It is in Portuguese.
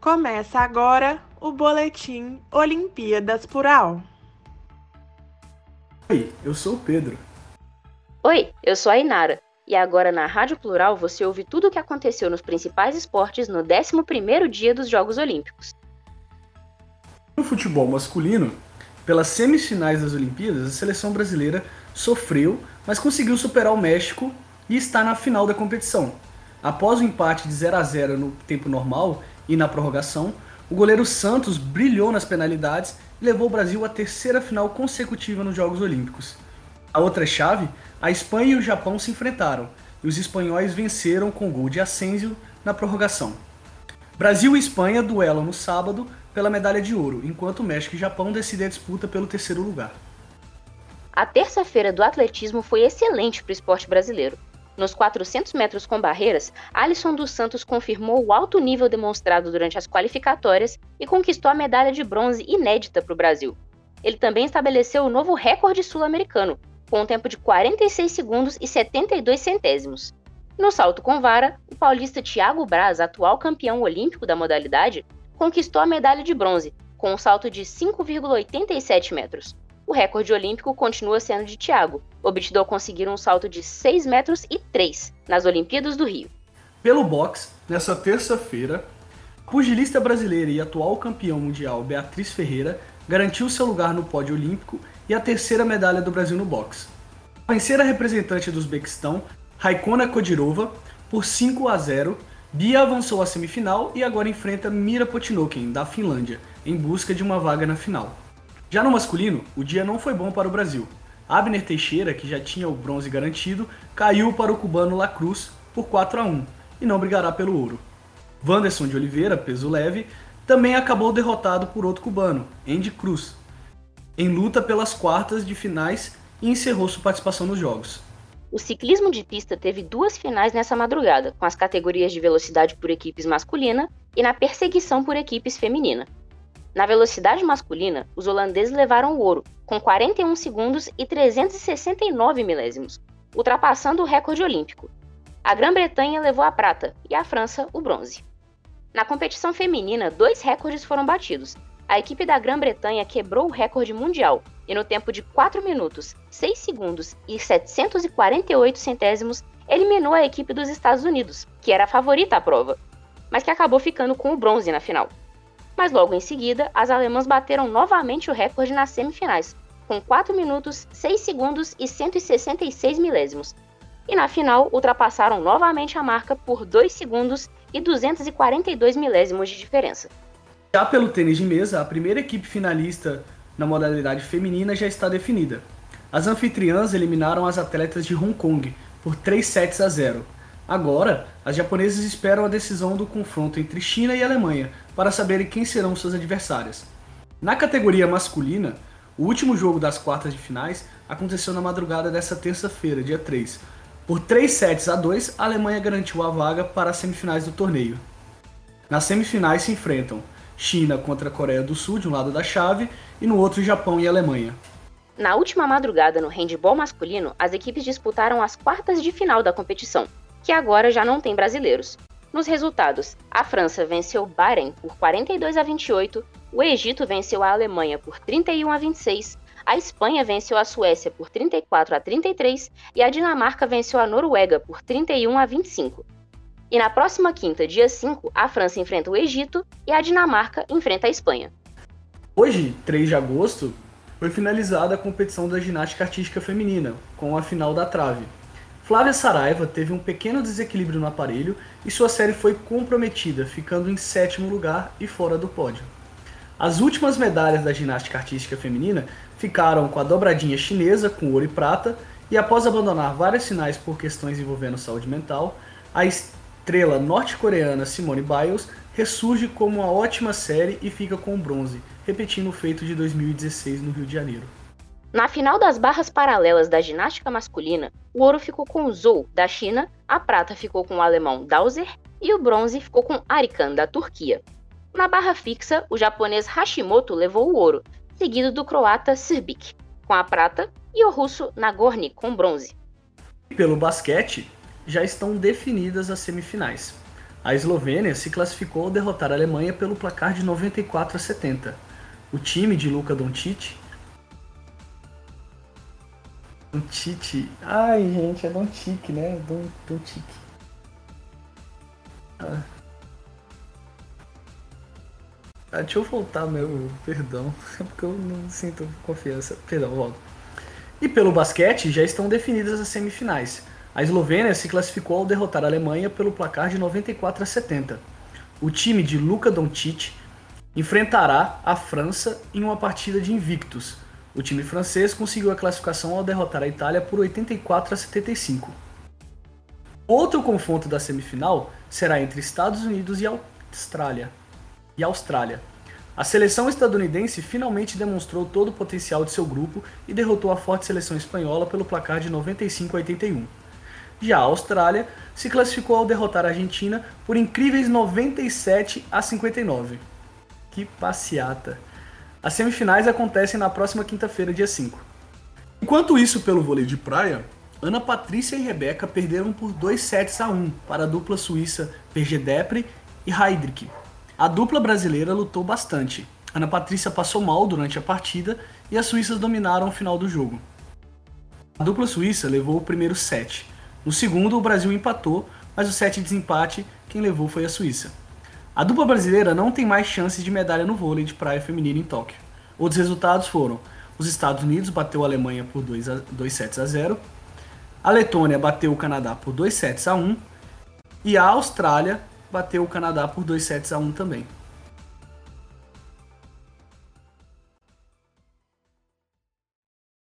Começa agora o Boletim Olimpíadas Plural. Oi, eu sou o Pedro. Oi, eu sou a Inara. E agora na Rádio Plural você ouve tudo o que aconteceu nos principais esportes no 11º dia dos Jogos Olímpicos. No futebol masculino, pelas semifinais das Olimpíadas, a seleção brasileira sofreu, mas conseguiu superar o México e está na final da competição. Após o empate de 0 a 0 no tempo normal e na prorrogação, o goleiro Santos brilhou nas penalidades e levou o Brasil à terceira final consecutiva nos Jogos Olímpicos. A outra chave, a Espanha e o Japão se enfrentaram, e os espanhóis venceram com gol de Asensio na prorrogação. Brasil e Espanha duelam no sábado pela medalha de ouro, enquanto México e Japão decidem a disputa pelo terceiro lugar. A terça-feira do atletismo foi excelente para o esporte brasileiro. Nos 400 metros com barreiras, Alisson dos Santos confirmou o alto nível demonstrado durante as qualificatórias e conquistou a medalha de bronze inédita para o Brasil. Ele também estabeleceu o novo recorde sul-americano, com um tempo de 46 segundos e 72 centésimos. No salto com vara, o paulista Thiago Braz, atual campeão olímpico da modalidade, conquistou a medalha de bronze, com um salto de 5,87 metros. O recorde olímpico continua sendo de Thiago, obtido ao conseguir um salto de 6 metros e 3 nas Olimpíadas do Rio. Pelo boxe, nessa terça-feira, pugilista brasileira e atual campeão mundial Beatriz Ferreira garantiu seu lugar no pódio olímpico e a terceira medalha do Brasil no boxe. A vencer a representante do Uzbequistão, Raikona Kodirova, por 5 a 0, Bia avançou à semifinal e agora enfrenta Mira Potinoken, da Finlândia, em busca de uma vaga na final. Já no masculino, o dia não foi bom para o Brasil. Abner Teixeira, que já tinha o bronze garantido, caiu para o cubano La Cruz por 4 a 1 e não brigará pelo ouro. Wanderson de Oliveira, peso leve, também acabou derrotado por outro cubano, Andy Cruz, em luta pelas quartas de finais e encerrou sua participação nos Jogos. O ciclismo de pista teve duas finais nessa madrugada, com as categorias de velocidade por equipes masculina e na perseguição por equipes feminina. Na velocidade masculina, os holandeses levaram o ouro, com 41 segundos e 369 milésimos, ultrapassando o recorde olímpico. A Grã-Bretanha levou a prata e a França o bronze. Na competição feminina, dois recordes foram batidos. A equipe da Grã-Bretanha quebrou o recorde mundial e, no tempo de 4 minutos, 6 segundos e 748 centésimos, eliminou a equipe dos Estados Unidos, que era a favorita à prova, mas que acabou ficando com o bronze na final mas logo em seguida, as alemãs bateram novamente o recorde nas semifinais, com 4 minutos, 6 segundos e 166 milésimos. E na final, ultrapassaram novamente a marca por 2 segundos e 242 milésimos de diferença. Já pelo tênis de mesa, a primeira equipe finalista na modalidade feminina já está definida. As anfitriãs eliminaram as atletas de Hong Kong por 3 sets a 0. Agora, as japonesas esperam a decisão do confronto entre China e Alemanha para saberem quem serão suas adversárias. Na categoria masculina, o último jogo das quartas de finais aconteceu na madrugada desta terça-feira, dia 3. Por 3 sets a 2, a Alemanha garantiu a vaga para as semifinais do torneio. Nas semifinais se enfrentam China contra a Coreia do Sul, de um lado da chave, e no outro Japão e Alemanha. Na última madrugada no handball masculino, as equipes disputaram as quartas de final da competição que agora já não tem brasileiros. Nos resultados, a França venceu Bahrein por 42 a 28, o Egito venceu a Alemanha por 31 a 26, a Espanha venceu a Suécia por 34 a 33 e a Dinamarca venceu a Noruega por 31 a 25. E na próxima quinta, dia 5, a França enfrenta o Egito e a Dinamarca enfrenta a Espanha. Hoje, 3 de agosto, foi finalizada a competição da ginástica artística feminina, com a final da trave. Flávia Saraiva teve um pequeno desequilíbrio no aparelho e sua série foi comprometida, ficando em sétimo lugar e fora do pódio. As últimas medalhas da ginástica artística feminina ficaram com a dobradinha chinesa com ouro e prata, e após abandonar vários sinais por questões envolvendo saúde mental, a estrela norte-coreana Simone Biles ressurge como uma ótima série e fica com o bronze, repetindo o feito de 2016 no Rio de Janeiro. Na final das barras paralelas da ginástica masculina, o ouro ficou com Zhou, da China, a prata ficou com o alemão Dauser e o bronze ficou com Arikan, da Turquia. Na barra fixa, o japonês Hashimoto levou o ouro, seguido do croata Srbik, com a prata, e o russo Nagorny, com bronze. Pelo basquete, já estão definidas as semifinais. A Eslovênia se classificou ao derrotar a Alemanha pelo placar de 94 a 70. O time de Luka Doncic Doncic. Ai, gente, é Doncic, né? Don, Doncic. Ah. ah. deixa eu voltar meu perdão, porque eu não sinto confiança. Perdão, volto. E pelo basquete já estão definidas as semifinais. A Eslovênia se classificou ao derrotar a Alemanha pelo placar de 94 a 70. O time de Luka Doncic enfrentará a França em uma partida de invictos. O time francês conseguiu a classificação ao derrotar a Itália por 84 a 75. Outro confronto da semifinal será entre Estados Unidos e Austrália. E Austrália. A seleção estadunidense finalmente demonstrou todo o potencial de seu grupo e derrotou a forte seleção espanhola pelo placar de 95 a 81. Já a Austrália se classificou ao derrotar a Argentina por incríveis 97 a 59. Que passeata! As semifinais acontecem na próxima quinta-feira, dia 5. Enquanto isso, pelo vôlei de praia, Ana Patrícia e Rebeca perderam por 2 sets a 1 para a dupla suíça Depre e Heidrich. A dupla brasileira lutou bastante. Ana Patrícia passou mal durante a partida e as suíças dominaram o final do jogo. A dupla suíça levou o primeiro set, no segundo, o Brasil empatou, mas o set de desempate, quem levou foi a Suíça. A dupla brasileira não tem mais chances de medalha no vôlei de praia feminino em Tóquio. Outros resultados foram: os Estados Unidos bateu a Alemanha por 2, a, 2 sets a 0, a Letônia bateu o Canadá por 2 sets a 1 e a Austrália bateu o Canadá por 2 sets a 1 também.